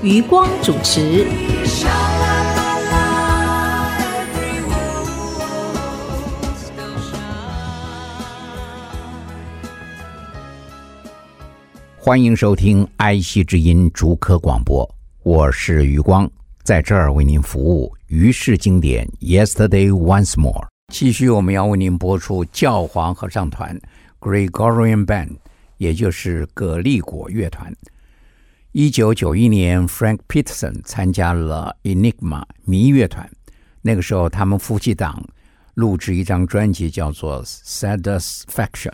余光主持。欢迎收听爱惜之音竹科广播，我是余光，在这儿为您服务。于是经典，Yesterday Once More。继续，我们要为您播出教皇合唱团 （Gregorian Band），也就是葛利果乐团。一九九一年，Frank Peterson 参加了 Enigma 谜乐团。那个时候，他们夫妻档录制一张专辑，叫做《Satisfaction》。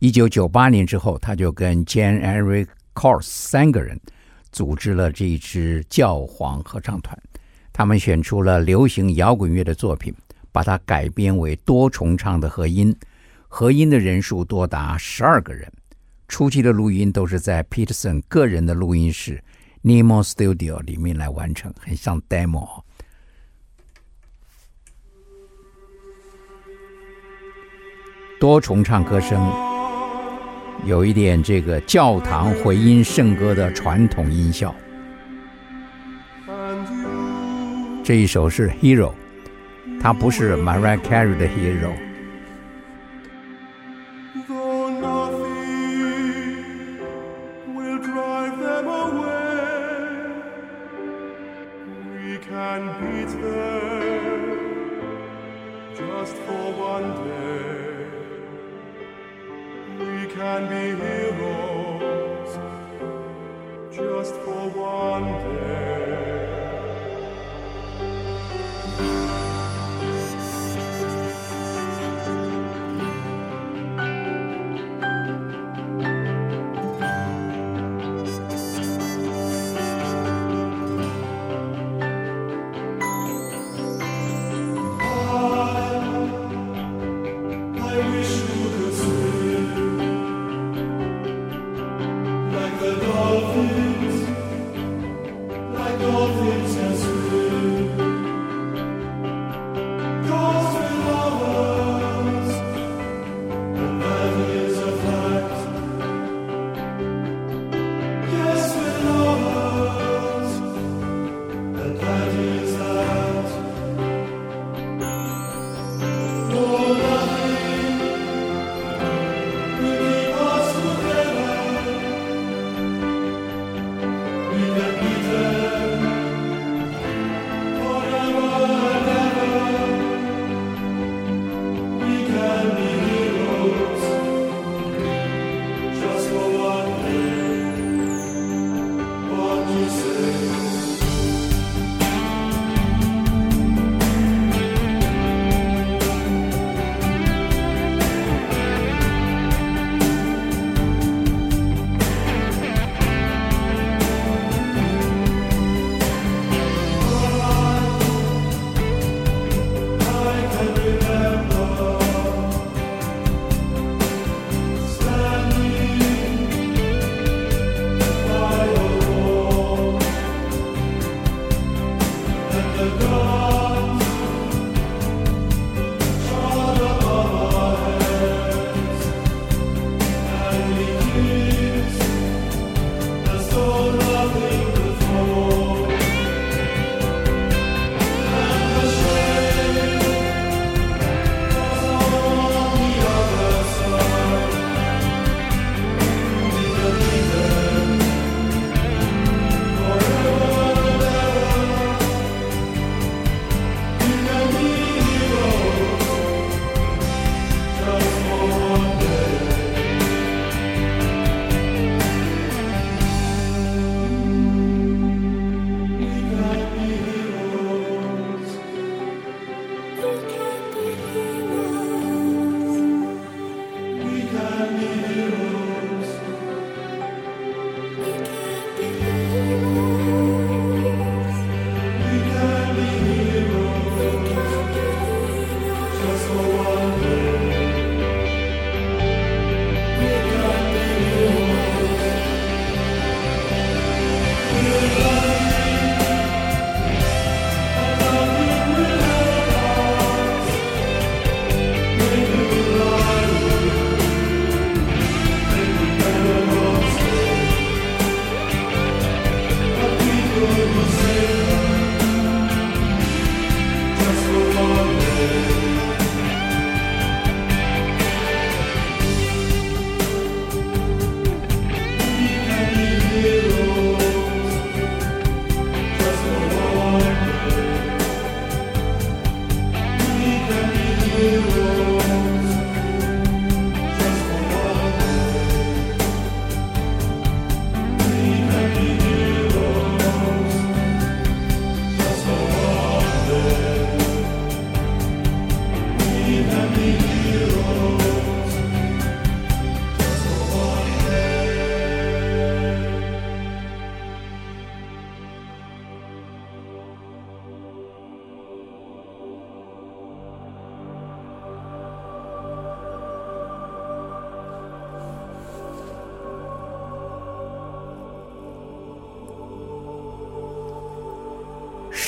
一九九八年之后，他就跟 Jan Eric Kors 三个人组织了这一支教皇合唱团。他们选出了流行摇滚乐的作品，把它改编为多重唱的合音，合音的人数多达十二个人。初期的录音都是在 Peterson 个人的录音室 Nemo Studio 里面来完成，很像 demo。多重唱歌声，有一点这个教堂回音圣歌的传统音效。这一首是 Hero，它不是 Mariah Carey 的 Hero。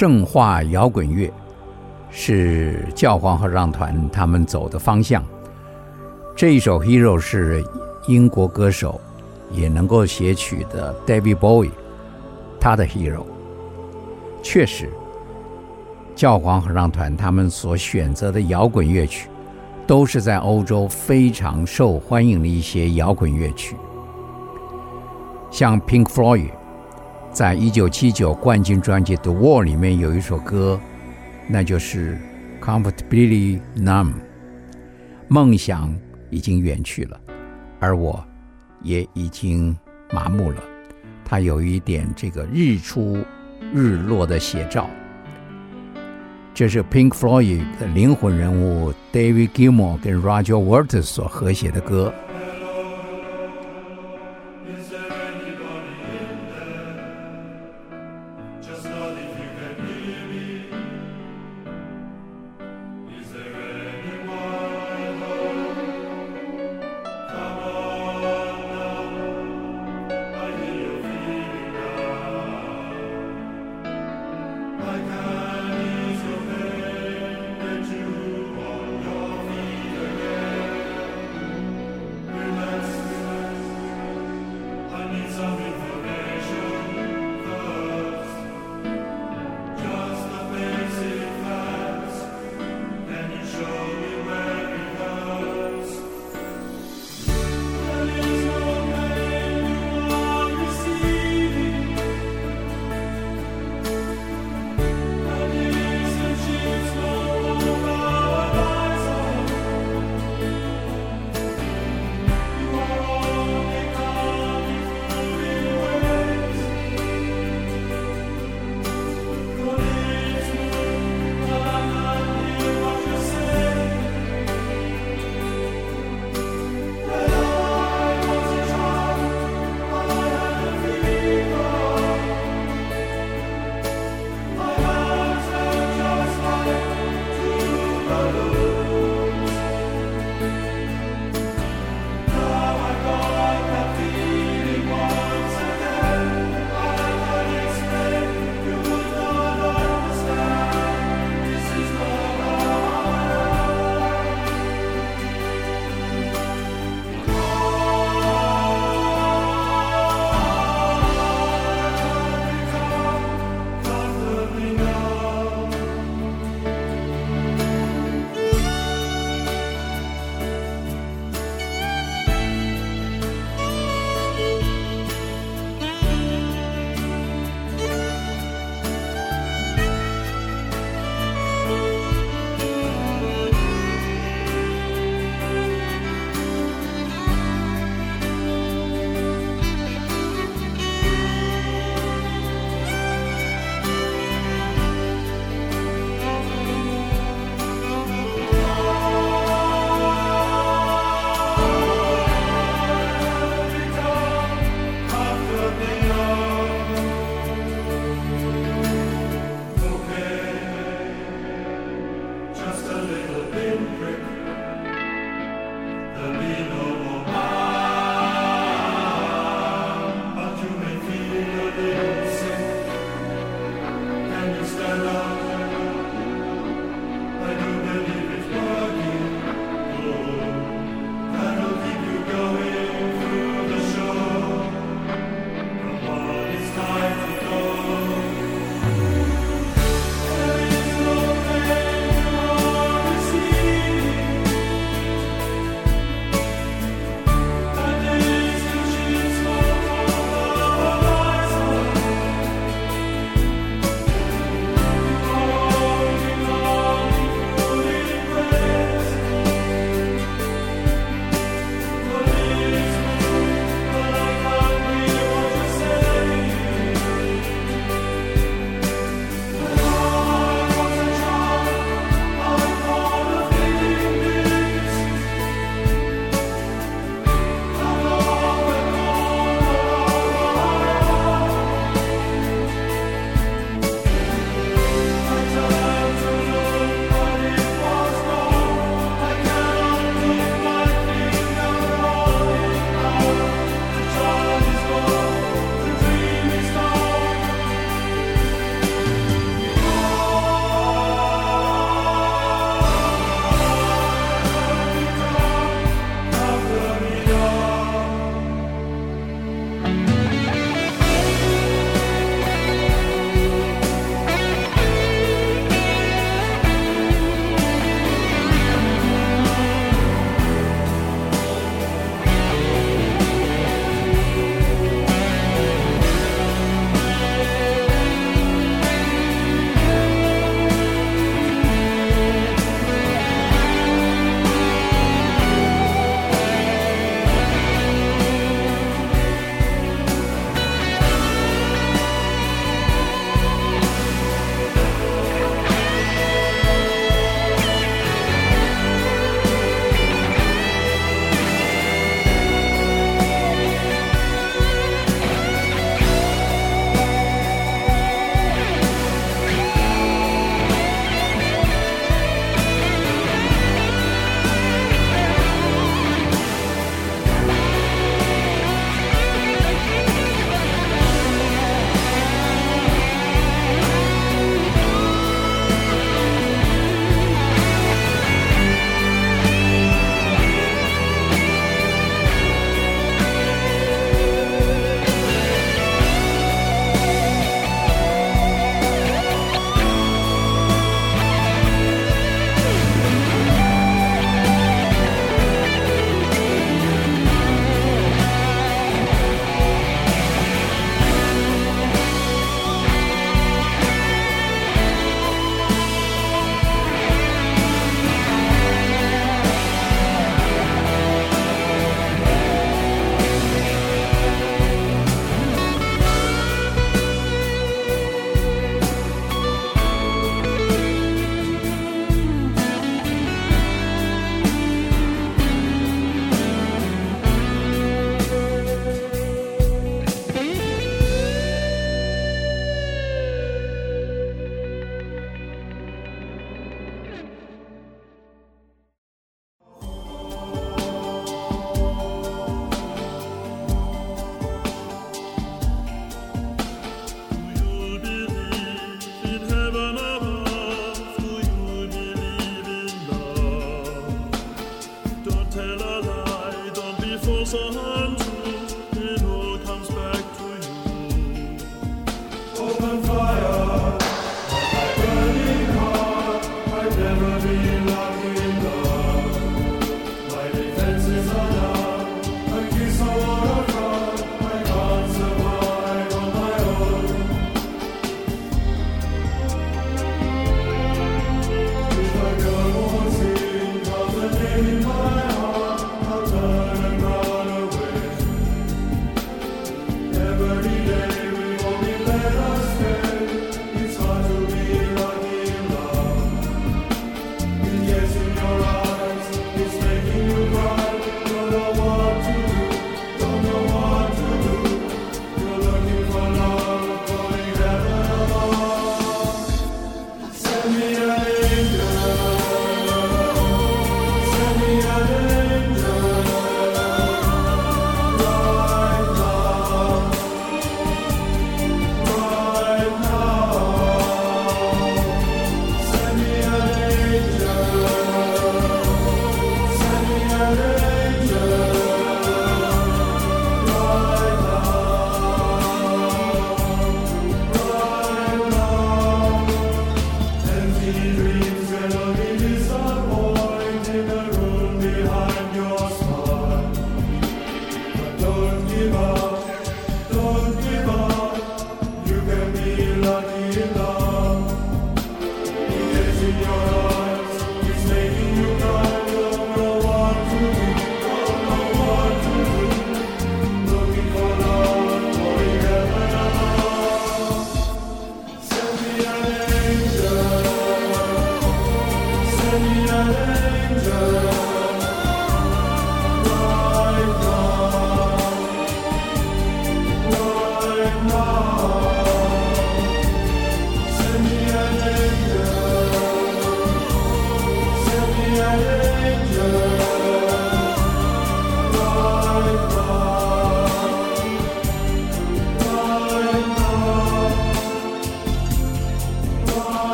圣化摇滚乐是教皇合唱团他们走的方向。这一首《Hero》是英国歌手也能够写曲的 David Bowie，他的《Hero》确实，教皇合唱团他们所选择的摇滚乐曲，都是在欧洲非常受欢迎的一些摇滚乐曲，像 Pink Floyd。在一九七九冠军专辑《The Wall》里面有一首歌，那就是《Comfortably Numb》。梦想已经远去了，而我也已经麻木了。它有一点这个日出日落的写照。这是 Pink Floyd 的灵魂人物 David Gilmour 跟 Roger Waters 所合写的歌。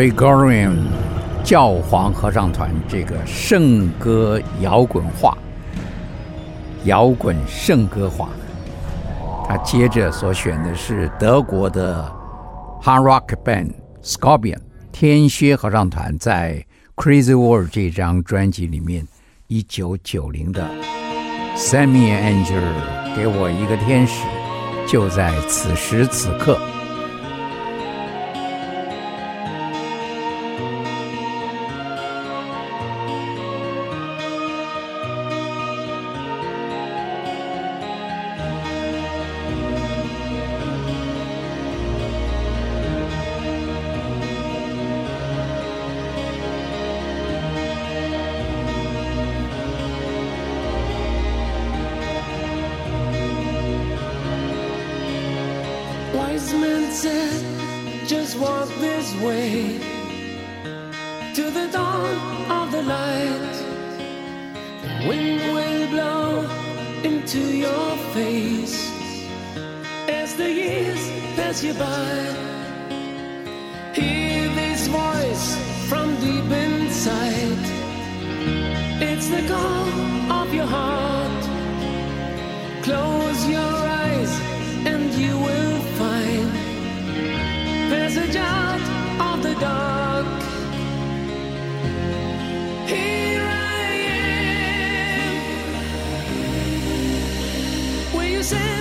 Gregorian 教皇合唱团这个圣歌摇滚化，摇滚圣歌化。他接着所选的是德国的 Hard Rock Band Scorpion 天蝎合唱团在 Crazy World 这张专辑里面，一九九零的 Send Me an Angel 给我一个天使，就在此时此刻。faces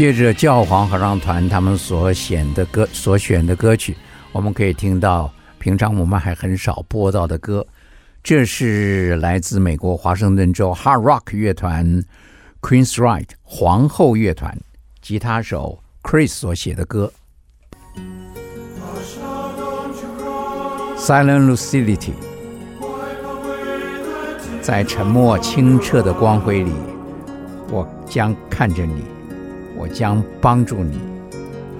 借着，教皇合唱团他们所选的歌，所选的歌曲，我们可以听到平常我们还很少播到的歌。这是来自美国华盛顿州 Hard Rock 乐团 Queen's Right 皇后乐团吉他手 Chris 所写的歌。Silent lucidity，在沉默清澈的光辉里，我将看着你，我将帮助你，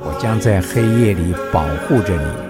我将在黑夜里保护着你。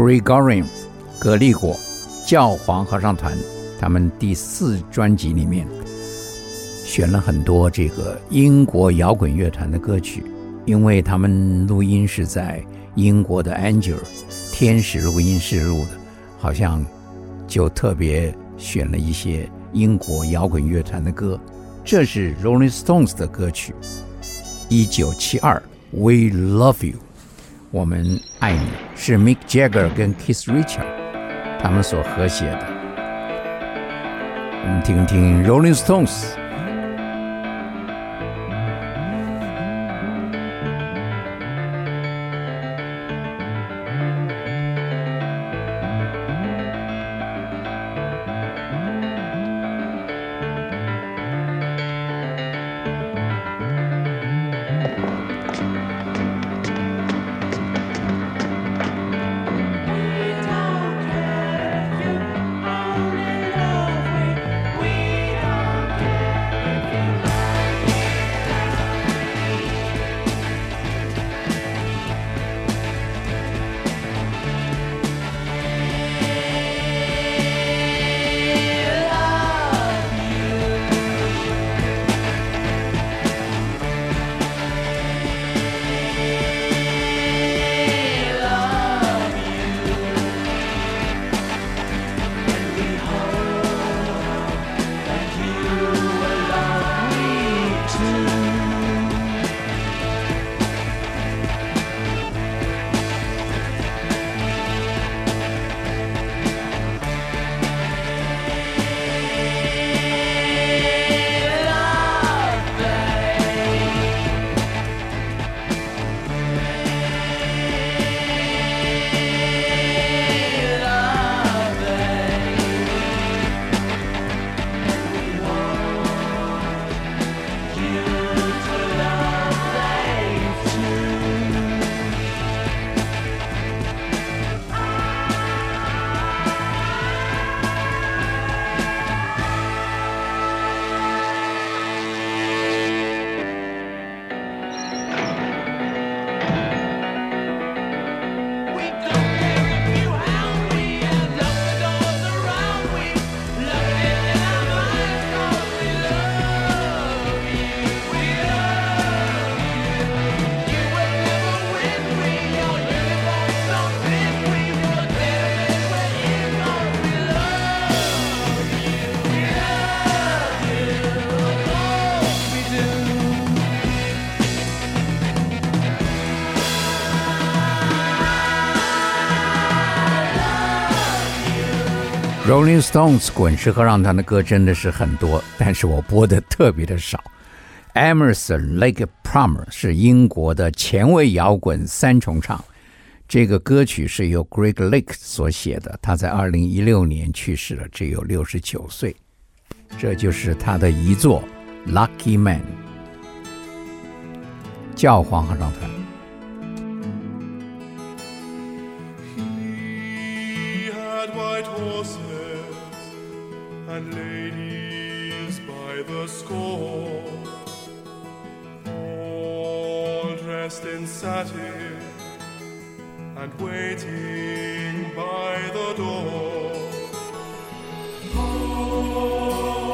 Gregorian 葛利果教皇合唱团，他们第四专辑里面选了很多这个英国摇滚乐团的歌曲，因为他们录音是在英国的 Angel 天使录音室录的，好像就特别选了一些英国摇滚乐团的歌。这是 Rolling Stones 的歌曲，一九七二，We Love You，我们爱你，是 Mick Jagger 跟 Keith Richards 他们所合写的。我们听听 Rolling Stones。Rolling Stones 滚石合唱团的歌真的是很多，但是我播的特别的少。Emerson Lake Palmer 是英国的前卫摇滚三重唱，这个歌曲是由 Greg Lake 所写的，他在二零一六年去世了，只有六十九岁。这就是他的遗作《Lucky Man》，教皇合唱团。and ladies by the score, all dressed in satin and waiting by the door. Oh,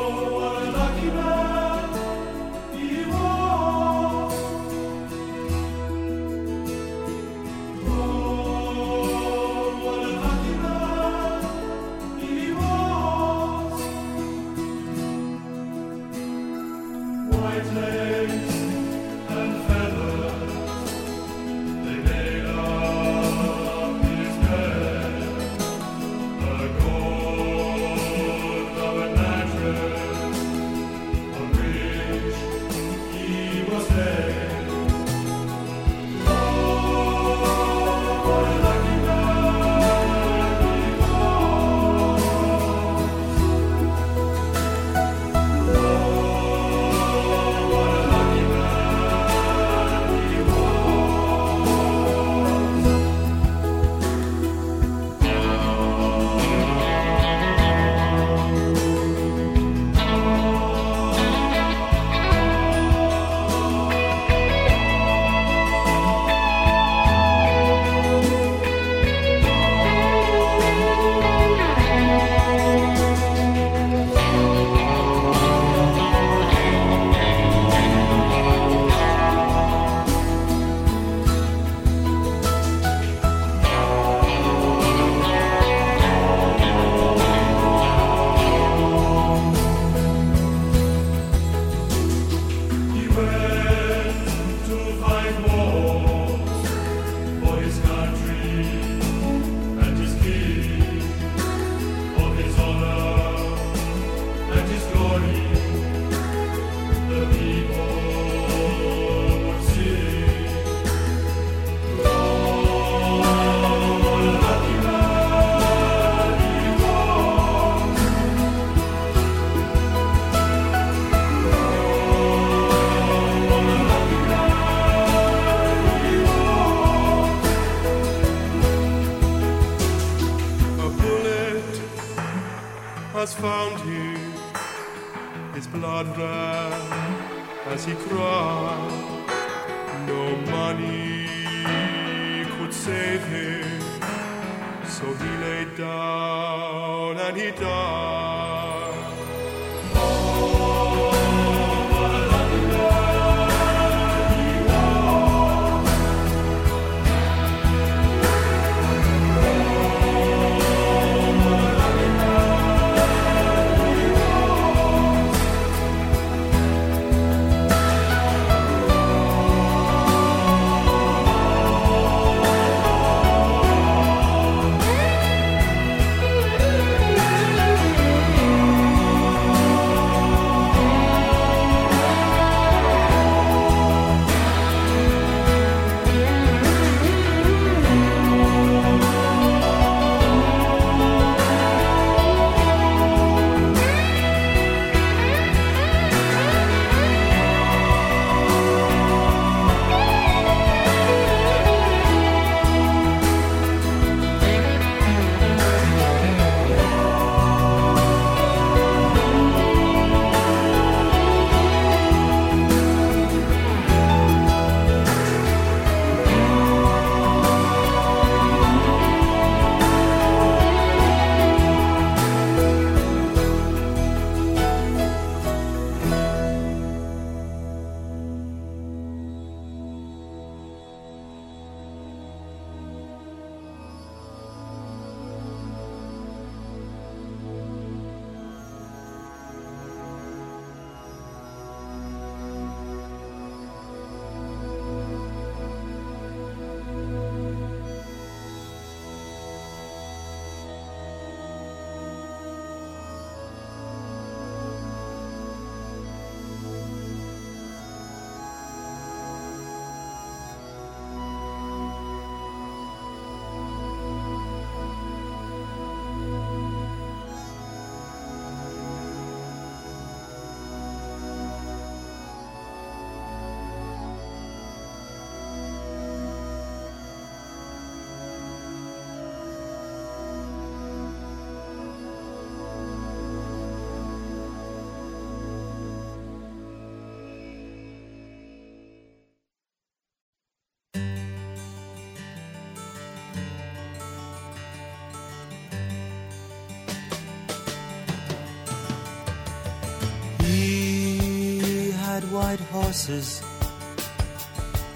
horses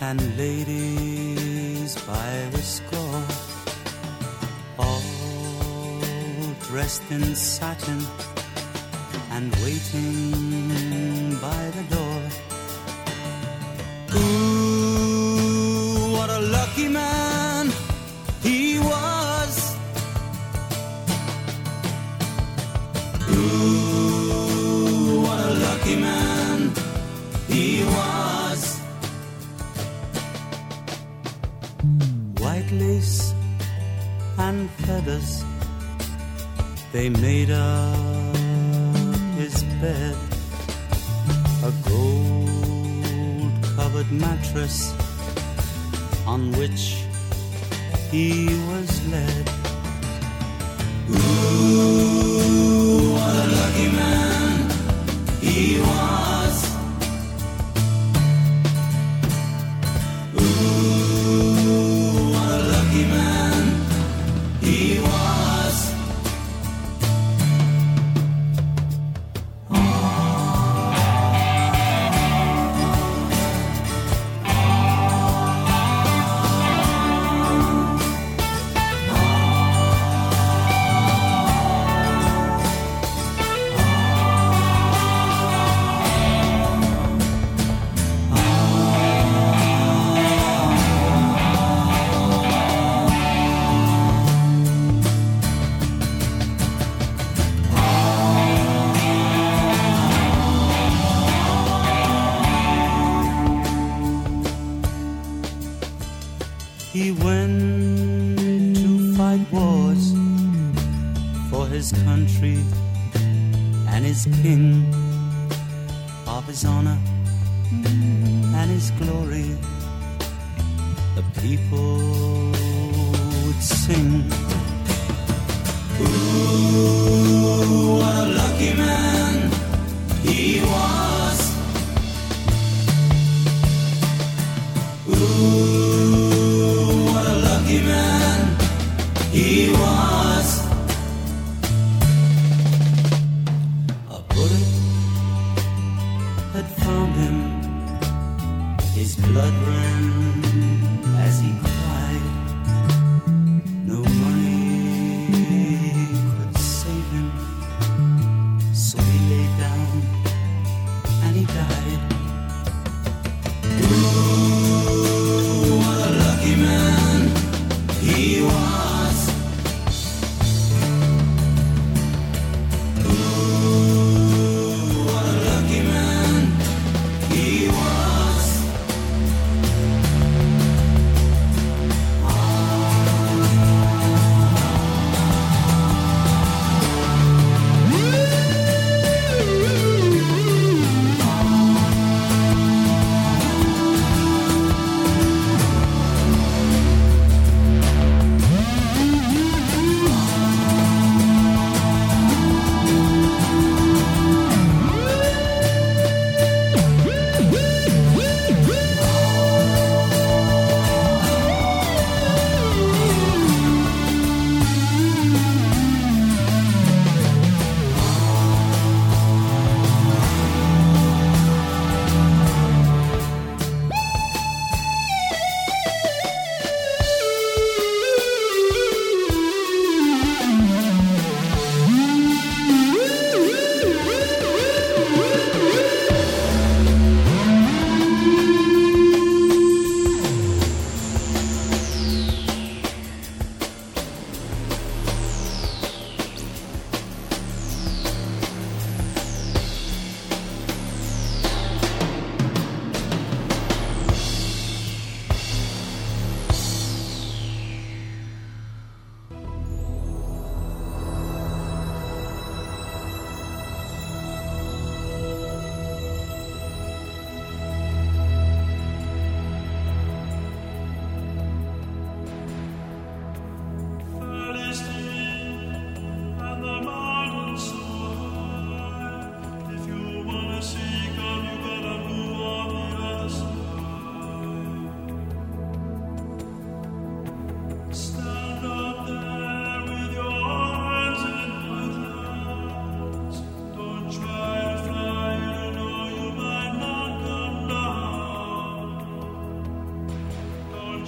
and ladies by the score, all dressed in satin and waiting by the door. covered mattress on which he was led. Ooh, what a lucky man he was.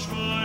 Try